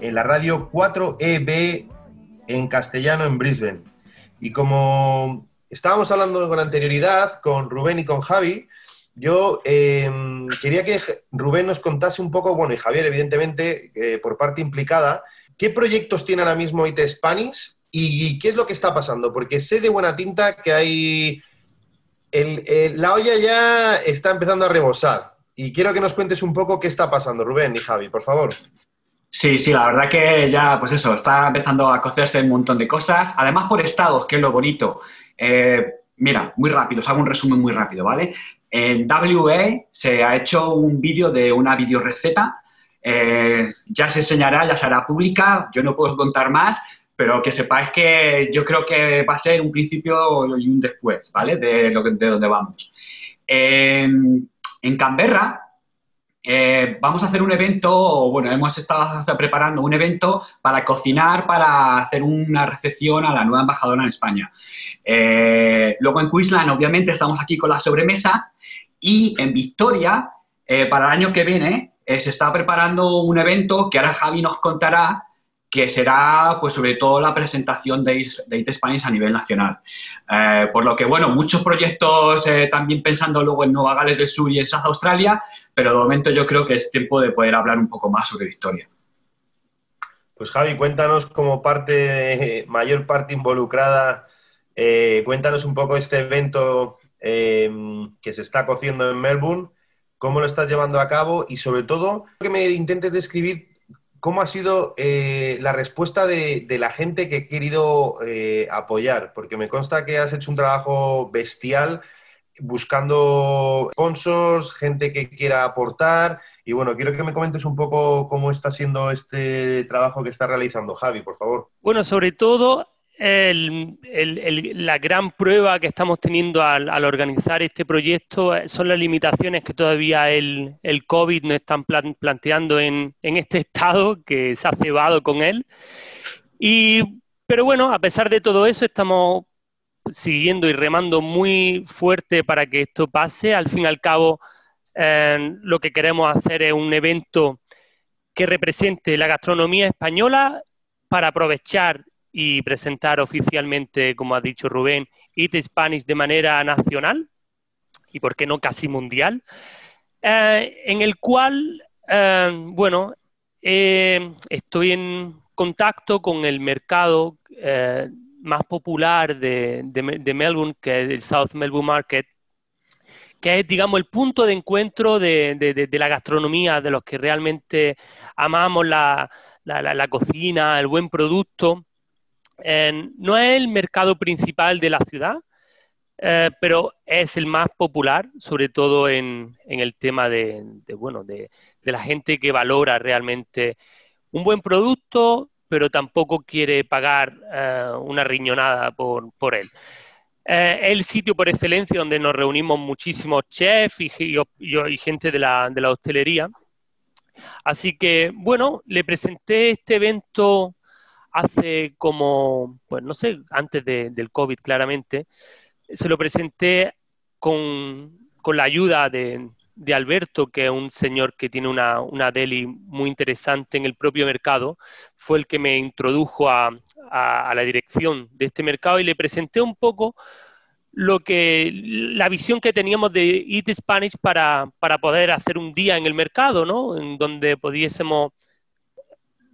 en la radio 4EB en castellano en Brisbane. Y como estábamos hablando con anterioridad con Rubén y con Javi, yo em, quería que Rubén nos contase un poco, bueno, y Javier evidentemente eh, por parte implicada, ¿qué proyectos tiene ahora mismo IT Spanish y qué es lo que está pasando? Porque sé de buena tinta que hay la olla ya está empezando a rebosar y quiero que nos cuentes un poco qué está pasando, Rubén y Javi, por favor. Sí, sí, la verdad que ya, pues eso, está empezando a cocerse un montón de cosas, además por estados, que es lo bonito. Eh, mira, muy rápido, os hago un resumen muy rápido, ¿vale? En WA se ha hecho un vídeo de una videoreceta, eh, ya se enseñará, ya se hará pública, yo no puedo contar más, pero que sepáis que yo creo que va a ser un principio y un después, ¿vale? De, lo de donde vamos. en Canberra eh, vamos a hacer un evento, bueno, hemos estado preparando un evento para cocinar, para hacer una recepción a la nueva embajadora en España. Eh, luego en Queensland, obviamente, estamos aquí con la sobremesa y en Victoria, eh, para el año que viene, se está preparando un evento que ahora Javi nos contará que será, pues, sobre todo la presentación de, IT Spanish a nivel nacional. Eh, por lo que, bueno, muchos proyectos eh, también pensando luego en Nueva Gales del Sur y en South Australia, pero de momento yo creo que es tiempo de poder hablar un poco más sobre Victoria. Pues Javi, cuéntanos como parte, mayor parte involucrada, eh, cuéntanos un poco este evento que se está cociendo en Melbourne, cómo lo estás llevando a cabo y sobre todo que me intentes describir ¿Cómo ha sido eh, la respuesta de, la gente que ha querido eh, apoyar? Porque me consta que has hecho un trabajo bestial buscando sponsors, gente que quiera aportar. Y bueno, quiero que me comentes un poco cómo está siendo este trabajo que está realizando Javi, por favor. Bueno, sobre todo la gran prueba que estamos teniendo al, organizar este proyecto eh, son las limitaciones que todavía el, COVID nos están plan- planteando en, en este estado que se ha cebado con él. Y, pero bueno, a pesar de todo eso, estamos siguiendo y remando muy fuerte para que esto pase. Al fin y al cabo, eh, lo que queremos hacer es un evento que represente la gastronomía española para aprovechar y presentar oficialmente, como ha dicho Rubén, Eat Spanish de manera nacional y, por qué no, casi mundial, eh, en el cual, eh, bueno, eh, estoy en contacto con el mercado más popular de, de Me- de Melbourne, que es el South Melbourne Market, que es, digamos, el punto de encuentro de, la gastronomía, de los que realmente amamos la cocina, el buen producto. Eh, no es el mercado principal de la ciudad, eh, pero es el más popular, sobre todo en, el tema de, bueno, de, la gente que valora realmente un buen producto, pero tampoco quiere pagar eh, una riñonada por, él. Es el sitio por excelencia donde nos reunimos muchísimos chefs y, gente de la hostelería. Así que, bueno, le presenté este evento hace como, pues no sé, antes de- del COVID claramente. Se lo presenté con, con la ayuda de, de Alberto, que es un señor que tiene una, una deli muy interesante en el propio mercado. Fue el que me introdujo a, a- a la dirección de este mercado y le presenté un poco lo que la visión que teníamos de Eat Spanish para, para poder hacer un día en el mercado, ¿no? En donde pudiésemos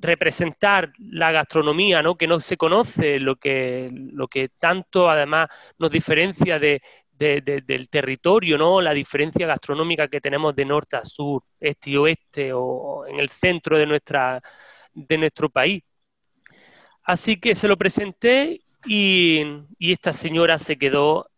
representar la gastronomía, ¿no? Que no se conoce, lo que, lo que tanto además nos diferencia de, de- de- del territorio, ¿no? La diferencia gastronómica que tenemos de norte a sur, este y oeste, o en el centro de nuestra, de nuestro país. Así que se lo presenté y, y esta señora se quedó,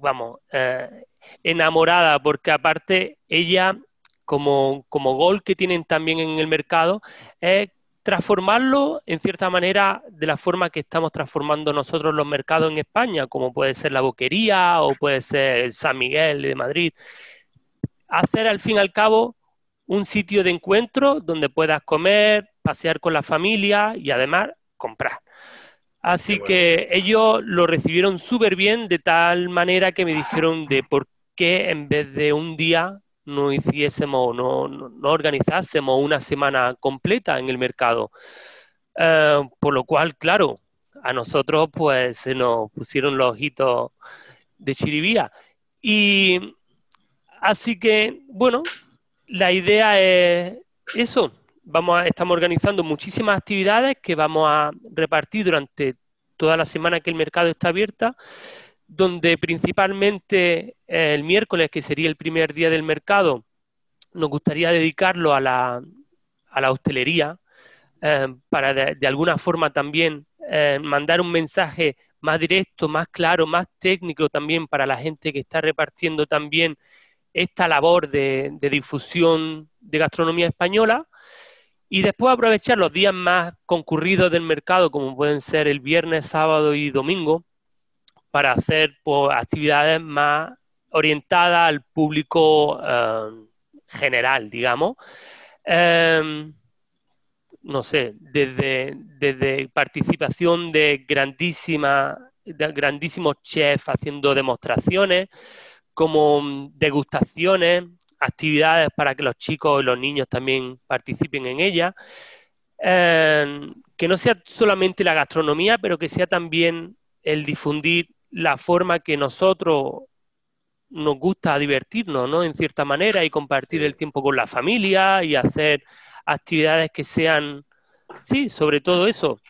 vamos, eh, enamorada, porque aparte ella, como, como gol que tienen también en el mercado, es transformarlo en cierta manera de la forma que estamos transformando nosotros los mercados en España, como puede ser la Boquería o puede ser el San Miguel de Madrid. Hacer al fin y al cabo un sitio de encuentro donde puedas comer, pasear con la familia y además comprar. Así bueno. que ellos lo recibieron súper bien, de tal manera que me dijeron de por qué en vez de un día no hiciésemos, no, no, organizásemos una semana completa en el mercado. Eh, por lo cual, claro, a nosotros pues se nos pusieron los ojitos de chiribía. Y así que, bueno, la idea es eso. Vamos a- estamos organizando muchísimas actividades que vamos a repartir durante toda la semana que el mercado está abierta, donde principalmente eh, el miércoles, que sería el primer día del mercado, nos gustaría dedicarlo a la, a la hostelería, eh, para de, alguna forma también eh, mandar un mensaje más directo, más claro, más técnico también para la gente que está repartiendo también esta labor de, de difusión de gastronomía española. Y después aprovechar los días más concurridos del mercado, como pueden ser el viernes, sábado y domingo, para hacer pues, actividades más orientadas al público eh, general, digamos. Eh, no sé, desde, desde participación de, grandísima, de grandísimos chefs haciendo demostraciones, como degustaciones, actividades para que los chicos y los niños también participen en ellas. Eh, que no sea solamente la gastronomía, pero que sea también el difundir la forma que nosotros nos gusta divertirnos, ¿no? En cierta manera y compartir el tiempo con la familia y hacer actividades que sean, sí, sobre todo eso,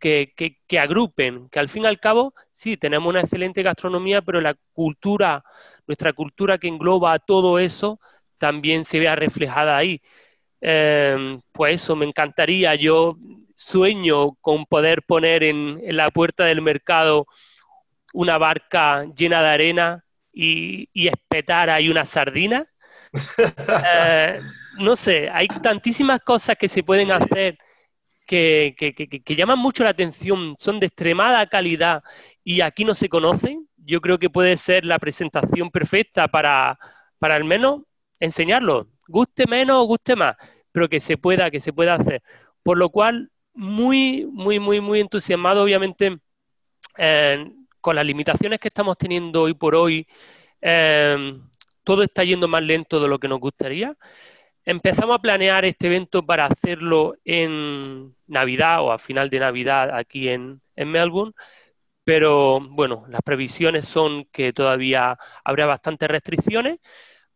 que, que, que agrupen, que al fin y al cabo, sí, tenemos una excelente gastronomía, pero la cultura, nuestra cultura que engloba todo eso, también se vea reflejada ahí. Eh, pues eso, me encantaría, yo sueño con poder poner en, en la puerta del mercado una barca llena de arena y, y espetar ahí una sardina. Eh, no sé, hay tantísimas cosas que se pueden hacer que, que- que- que llaman mucho la atención, son de extremada calidad y aquí no se conocen, yo creo que puede ser la presentación perfecta para, para al menos enseñarlo, guste menos o guste más, pero que se pueda, que se pueda hacer. Por lo cual, muy, muy, muy, muy entusiasmado, obviamente, con las limitaciones que estamos teniendo hoy por hoy, eh, todo está yendo más lento de lo que nos gustaría. Empezamos a planear este evento para hacerlo en Navidad o a final de Navidad aquí en, en Melbourne, pero bueno, las previsiones son que todavía habrá bastantes restricciones,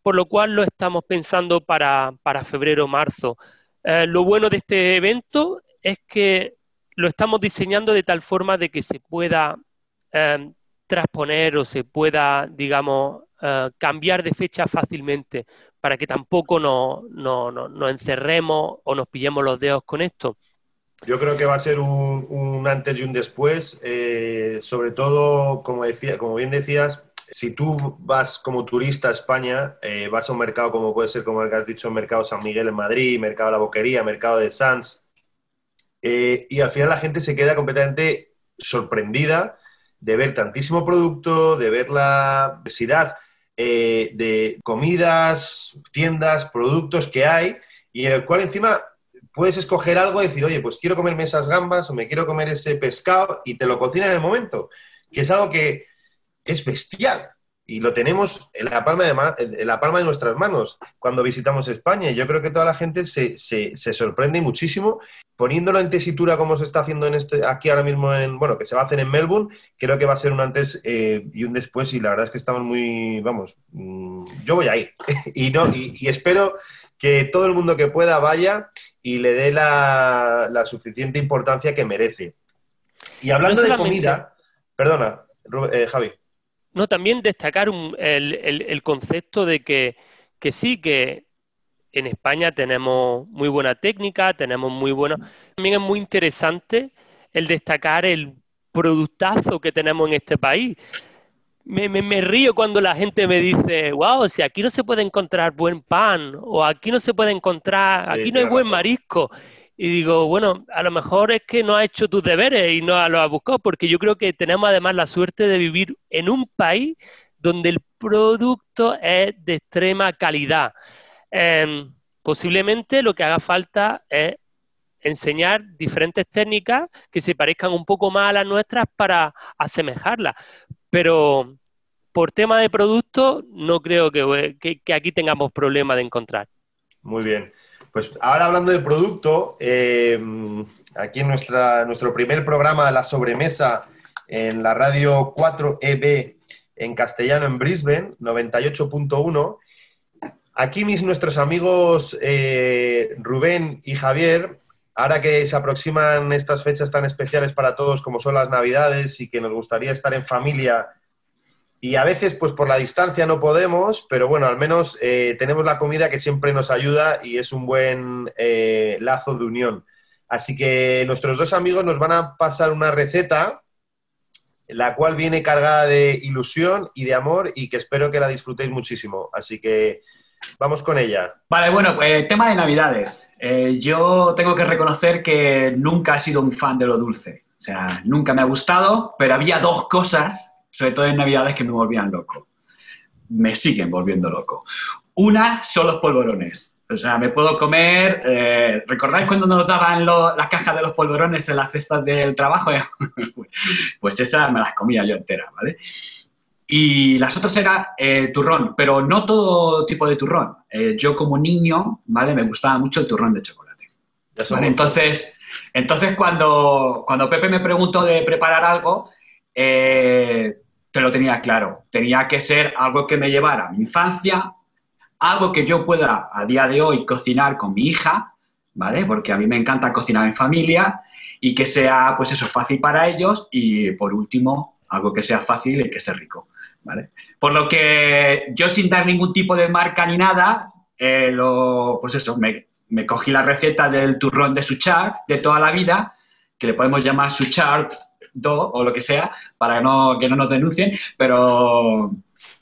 por lo cual lo estamos pensando para, para febrero o marzo. Eh, lo bueno de este evento es que lo estamos diseñando de tal forma de que se pueda eh, transponer o se pueda, digamos, eh, cambiar de fecha fácilmente para que tampoco no- no- no- nos encerremos o nos pillemos los dedos con esto. Yo creo que va a ser un, un antes y un después, eh, sobre todo, como, decía, como bien decías, si tú vas como turista a España, eh, vas a un mercado como puede ser, como el has dicho, Mercado San Miguel en Madrid, Mercado de la Boquería, Mercado de Sanz, y al final la gente se queda completamente sorprendida de ver tantísimo producto, de ver la diversidad eh, de comidas, tiendas, productos que hay, y en el cual encima puedes escoger algo y decir, oye, pues quiero comerme esas gambas o me quiero comer ese pescado y te lo cocina en el momento, que es algo que es bestial y lo tenemos en la palma de, en la palma de nuestras manos cuando visitamos España. Y yo creo que toda la gente se, se- se sorprende muchísimo poniéndolo en tesitura como se está haciendo en este, aquí ahora mismo, en, bueno, que se va a hacer en Melbourne, creo que va a ser un antes eh, y un después y la verdad es que estamos muy, vamos, mm, yo voy a ir [LAUGHS] y, no, y, y espero que todo el mundo que pueda vaya y le dé la, la suficiente importancia que merece. Y hablando No de comida, perdona, eh, Javi. No, también destacar un- el, el- el concepto de que, que sí, que en España tenemos muy buena técnica, tenemos muy buena... También es muy interesante el destacar el productazo que tenemos en este país. Me, me- me río cuando la gente me dice, wow, si aquí no se puede encontrar buen pan, o aquí no se puede encontrar, Sí, aquí no hay buen marisco. Y digo, bueno, a lo mejor es que no has hecho tus deberes y no lo has buscado, porque yo creo que tenemos además la suerte de vivir en un país donde el producto es de extrema calidad. Em, posiblemente lo que haga falta es enseñar diferentes técnicas que se parezcan un poco más a las nuestras para asemejarlas. Pero por tema de producto, no creo que, que- que aquí tengamos problema de encontrar. Muy bien. Pues ahora hablando de producto, eh, aquí en nuestra, nuestro primer programa, La Sobremesa, en la radio 4EB en castellano en Brisbane, 98.1. Aquí mis nuestros amigos eh, Rubén y Javier, ahora que se aproximan estas fechas tan especiales para todos como son las Navidades y que nos gustaría estar en familia y a veces, pues por la distancia no podemos, pero bueno, al menos eh, tenemos la comida que siempre nos ayuda y es un buen eh, lazo de unión. Así que nuestros dos amigos nos van a pasar una receta, la cual viene cargada de ilusión y de amor y que espero que la disfrutéis muchísimo. Así que vamos con ella. Vale, bueno, pues tema de Navidades. Eh, yo tengo que reconocer que nunca he sido un fan de lo dulce. O sea, nunca me ha gustado, pero había dos cosas, sobre todo en Navidades, que me volvían loco. Me siguen volviendo loco. Una son los polvorones. O sea, me puedo comer. eh, ¿Recordáis cuando nos daban lo- las cajas de los polvorones en las cestas del trabajo? [LAUGHS] pues esas me las comía yo enteras, ¿vale? Y las otras era eh, turrón, pero no todo tipo de turrón. Eh, yo como niño, ¿vale? Me gustaba mucho el turrón de chocolate. Entonces, entonces cuando, cuando Pepe me preguntó de preparar algo, eh, te lo tenía claro. Tenía que ser algo que me llevara a mi infancia, algo que yo pueda a día de hoy cocinar con mi hija, ¿vale? Porque a mí me encanta cocinar en familia y que sea, pues eso, fácil para ellos y por último, algo que sea fácil y que esté rico, ¿vale? Por lo que yo sin dar ningún tipo de marca ni nada, eh, lo, pues eso, me, me cogí la receta del turrón de Suchard de toda la vida, que le podemos llamar Suchard do o lo que sea, para no, que no nos denuncien, pero...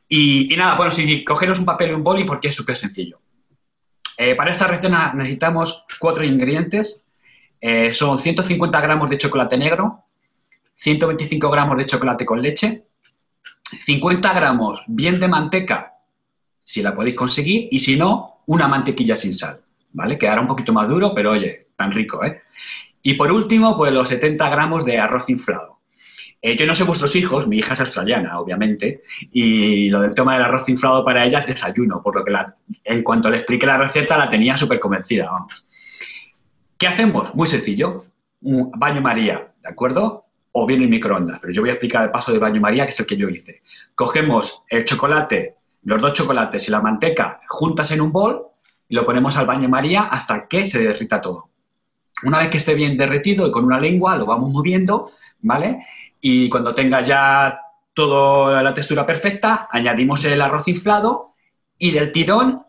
Y, y nada, bueno, si cogeros un papel y un boli porque es súper sencillo. Eh, para esta receta necesitamos cuatro ingredientes. eh, son 150 gramos de chocolate negro, 125 gramos de chocolate con leche, 50 gramos bien de manteca, si la podéis conseguir, y si no, una mantequilla sin sal, ¿vale? Quedará un poquito más duro, pero oye, tan rico, ¿eh? Y por último, pues los 70 gramos de arroz inflado. Eh, yo no sé vuestros hijos, mi hija es australiana, obviamente, y lo del tema del arroz inflado para ella es desayuno, por lo que en cuanto le expliqué la receta la tenía súper convencida. ¿Qué hacemos? Muy sencillo, baño María, ¿de acuerdo? O bien en microondas, pero yo voy a explicar el paso de baño María, que es el que yo hice. Cogemos el chocolate, los dos chocolates y la manteca juntas en un bol y lo ponemos al baño María hasta que se derrita todo. Una vez que esté bien derretido y con una lengua lo vamos moviendo, ¿vale? Y cuando tenga ya toda la textura perfecta, añadimos el arroz inflado y del tirón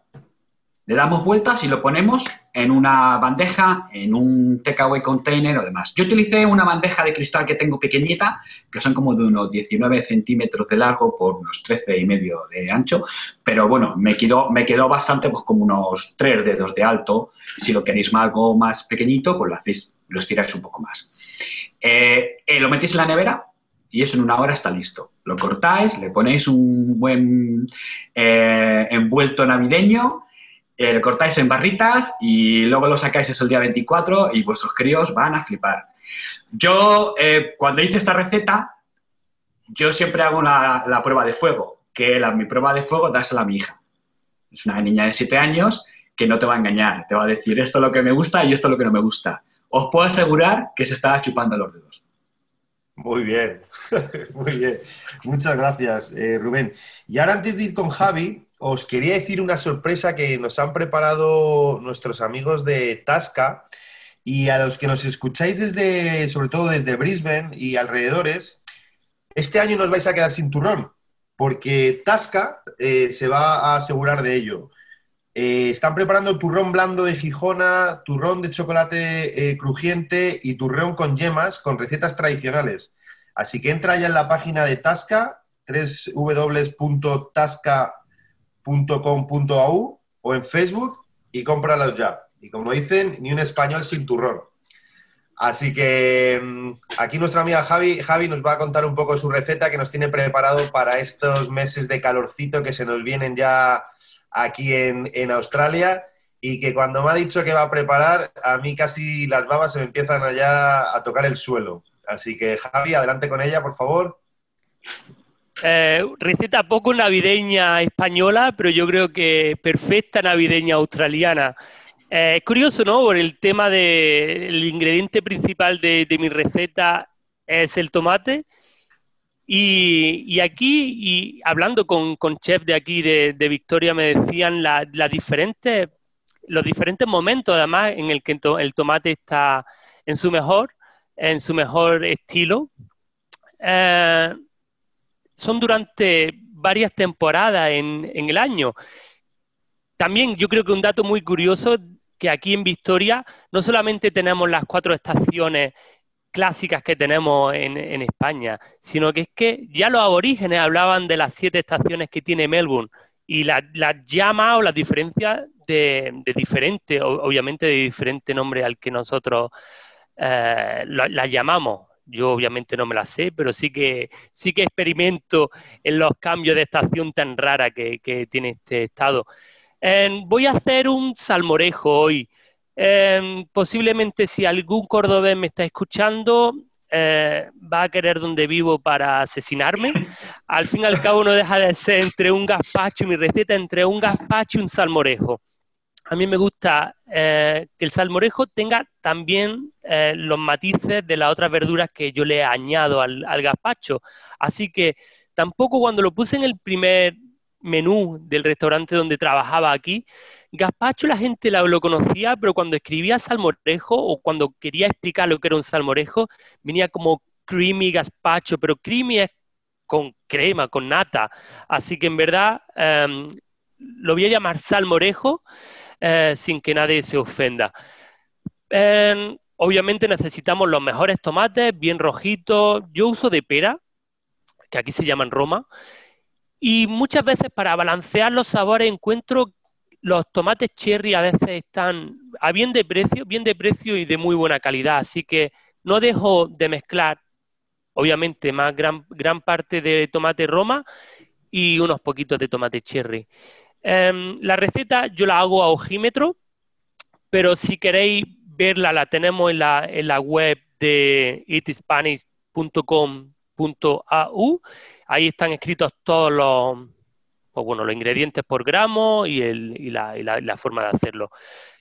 le damos vueltas y lo ponemos en una bandeja, en un takeaway container o demás. Yo utilicé una bandeja de cristal que tengo pequeñita, que son como de unos 19 centímetros de largo por unos 13 y medio de ancho, pero bueno, me quedó, me quedó bastante, pues como unos 3 dedos de alto. Si lo queréis algo más pequeñito, pues lo hacéis, lo estiráis un poco más. Eh, eh, lo metéis en la nevera y eso en una hora está listo. Lo cortáis, le ponéis un buen eh, envuelto navideño, eh, cortáis en barritas y luego lo sacáis el día 24 y vuestros críos van a flipar. Yo, eh, cuando hice esta receta, yo siempre hago la, prueba de fuego, que la, mi prueba de fuego dársela a mi hija. Es una niña de 7 años que no te va a engañar, te va a decir esto es lo que me gusta y esto es lo que no me gusta. Os puedo asegurar que se está chupando los dedos. Muy bien, [LAUGHS] muy bien. Muchas gracias, eh, Rubén. Y ahora antes de ir con Javi, os quería decir una sorpresa que nos han preparado nuestros amigos de Tasca y a los que nos escucháis desde, sobre todo desde Brisbane y alrededores, este año nos vais a quedar sin turrón, porque Tasca eh, se va a asegurar de ello. Eh, están preparando turrón blando de Gijona, turrón de chocolate eh, crujiente y turrón con yemas con recetas tradicionales. Así que entra ya en la página de Tasca, www.tasca.com.au o en Facebook y cómpralos ya. Y como dicen, ni un español sin turrón. Así que mm, aquí nuestra amiga Javi, Javi nos va a contar un poco su receta que nos tiene preparado para estos meses de calorcito que se nos vienen ya aquí en, en Australia y que cuando me ha dicho que va a preparar, a mí casi las babas se me empiezan allá a tocar el suelo. Así que Javi, adelante con ella, por favor. Eh, receta poco navideña española, pero yo creo que perfecta navideña australiana. Eh, es curioso, ¿no? Por el tema del ingrediente principal de, de mi receta es el tomate. Y, aquí, y hablando con, con chefs de aquí, de, de Victoria, me decían la- las diferentes, los diferentes momentos, además, en el que el tomate está en su mejor, en su mejor estilo. Eh, son durante varias temporadas en, en el año. También yo creo que un dato muy curioso, que aquí en Victoria no solamente tenemos las cuatro estaciones clásicas que tenemos en, España, sino que es que ya los aborígenes hablaban de las siete estaciones que tiene Melbourne y las las llama o las diferencias de, de diferente, obviamente de diferente nombre al que nosotros eh, la- las llamamos. Yo obviamente no me las sé, pero sí que, sí que experimento en los cambios de estación tan rara que, que tiene este estado. Eh, voy a hacer un salmorejo hoy. Eh, posiblemente si algún cordobés me está escuchando, eh, va a querer donde vivo para asesinarme. Al fin y al cabo no deja de ser entre un gazpacho, mi receta entre un gazpacho y un salmorejo. A mí me gusta eh, que el salmorejo tenga también eh, los matices de las otras verduras que yo le añado al, al gazpacho. Así que tampoco cuando lo puse en el primer menú del restaurante donde trabajaba aquí, gazpacho la gente la- lo conocía, pero cuando escribía salmorejo o cuando quería explicar lo que era un salmorejo, venía como creamy gazpacho, pero creamy es con crema, con nata. Así que en verdad em, lo voy a llamar salmorejo eh, sin que nadie se ofenda. Em, obviamente necesitamos los mejores tomates, bien rojitos. Yo uso de pera, que aquí se llaman Roma. Y muchas veces para balancear los sabores encuentro los tomates cherry a veces están a bien de precio, bien de precio y de muy buena calidad, así que no dejo de mezclar, obviamente, más gran, gran parte de tomate Roma y unos poquitos de tomate cherry. Em, la receta yo la hago a ojímetro, pero si queréis verla, la tenemos en la, en la web de eatspanish.com.au. Ahí están escritos todos los, pues bueno, los ingredientes por gramo y, la, forma de hacerlo.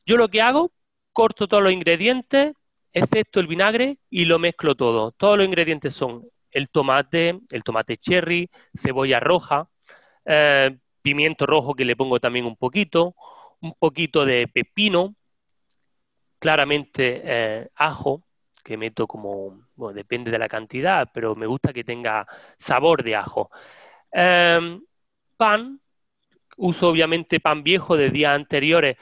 Yo lo que hago, corto todos los ingredientes, excepto el vinagre, y lo mezclo todo. Todos los ingredientes son el tomate, el tomate cherry, cebolla roja, eh, pimiento rojo que le pongo también un poquito, un poquito de pepino, claramente eh, ajo, que meto como, bueno, depende de la cantidad, pero me gusta que tenga sabor de ajo. Em, pan, uso obviamente pan viejo de días anteriores,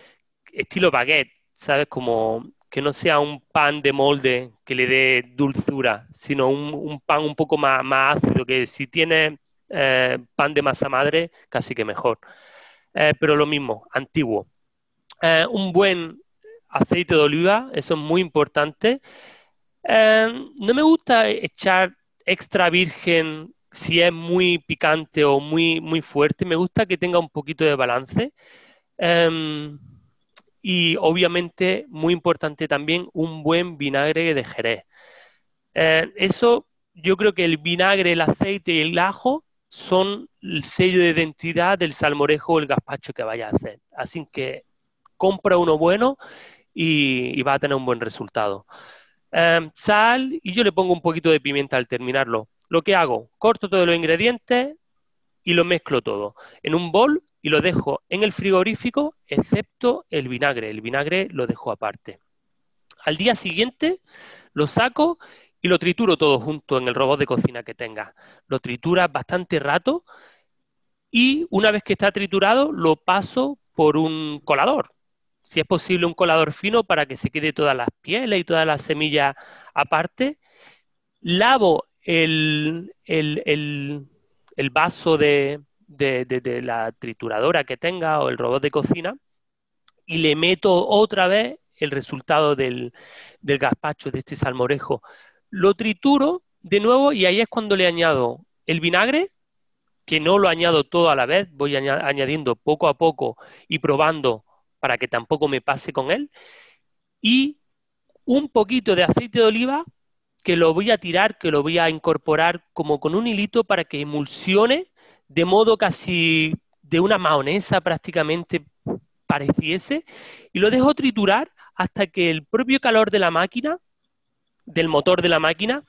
estilo baguette, ¿sabes? Como que no sea un pan de molde que le dé dulzura, sino un, pan un poco más, más, ácido, que si tiene eh, pan de masa madre, casi que mejor. Eh, pero lo mismo, antiguo. Eh, un buen aceite de oliva, eso es muy importante. no me gusta echar extra virgen si es muy picante o muy, muy fuerte. Me gusta que tenga un poquito de balance. Em, y obviamente, muy importante también, un buen vinagre de Jerez. Eso, yo creo que el vinagre, el aceite y el ajo son el sello de identidad del salmorejo o el gazpacho que vaya a hacer. Así que compra uno bueno y, va a tener un buen resultado. Eh, sal y yo le pongo un poquito de pimienta al terminarlo. Lo que hago, corto todos los ingredientes y lo mezclo todo en un bol y lo dejo en el frigorífico, excepto el vinagre. El vinagre lo dejo aparte. Al día siguiente lo saco y lo trituro todo junto en el robot de cocina que tenga. Lo tritura bastante rato y una vez que está triturado lo paso por un colador. Si es posible un colador fino para que se quede todas las pieles y todas las semillas aparte. Lavo el, el vaso de, de, la trituradora que tenga o el robot de cocina y le meto otra vez el resultado del, del gazpacho, de este salmorejo. Lo trituro de nuevo y ahí es cuando le añado el vinagre, que no lo añado todo a la vez, voy añadiendo poco a poco y probando para que tampoco me pase con él, y un poquito de aceite de oliva que lo voy a tirar, que lo voy a incorporar como con un hilito para que emulsione de modo casi de una mahonesa prácticamente pareciese, y lo dejo triturar hasta que el propio calor de la máquina, del motor de la máquina,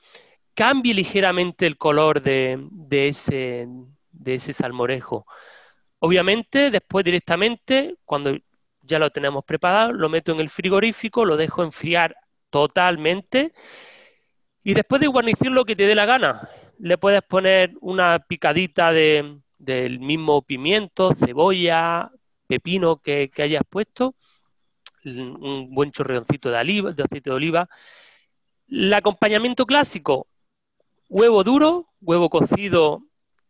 cambie ligeramente el color de, ese, de ese salmorejo. Obviamente, después directamente, cuando ya lo tenemos preparado, lo meto en el frigorífico, lo dejo enfriar totalmente y después de guarnición lo que te dé la gana le puedes poner una picadita de, del mismo pimiento, cebolla, pepino que, hayas puesto, un buen chorreoncito de, de aceite de oliva. El acompañamiento clásico, huevo duro, huevo cocido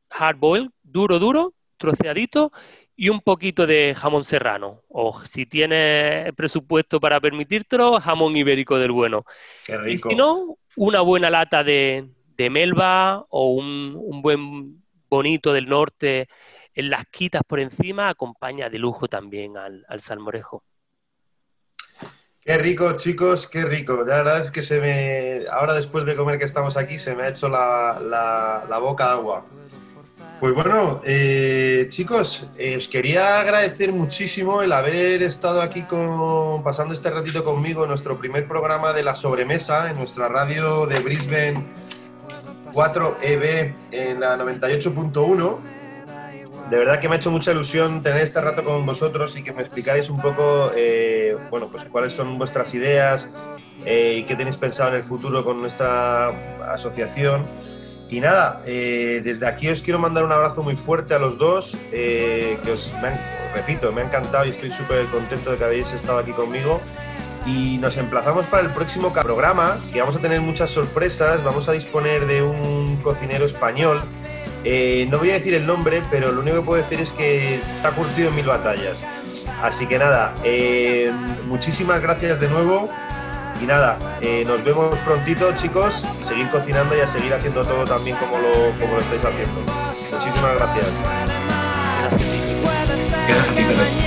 hard boil, duro, duro, troceadito, y un poquito de jamón serrano. O si tienes presupuesto para permitírtelo, jamón ibérico del bueno. Qué rico. Y si no, una buena lata de, de melva o un, buen bonito del norte en las quitas por encima acompaña de lujo también al, salmorejo. Qué rico, chicos, qué rico. La verdad es que se me. Ahora, después de comer que estamos aquí, se me ha hecho la, la, boca agua. Pues bueno, eh, chicos, eh, os quería agradecer muchísimo el haber estado aquí con, pasando este ratito conmigo en nuestro primer programa de la sobremesa en nuestra radio de Brisbane 4EB en la 98.1. De verdad que me ha hecho mucha ilusión tener este rato con vosotros y que me explicáis un poco, eh, bueno, pues cuáles son vuestras ideas eh, y qué tenéis pensado en el futuro con nuestra asociación. Y nada, eh, desde aquí os quiero mandar un abrazo muy fuerte a los dos, que os, repito, me ha encantado y estoy súper contento de que habéis estado aquí conmigo y nos emplazamos para el próximo programa, que vamos a tener muchas sorpresas, vamos a disponer de un cocinero español. Eh, no voy a decir el nombre, pero lo único que puedo decir es que está curtido en mil batallas. Así que nada, eh, muchísimas gracias de nuevo. Y nada, eh, nos vemos prontito, chicos. Y seguir cocinando y a seguir haciendo todo también como lo, como lo estáis haciendo. Muchísimas gracias. Gracias a ti.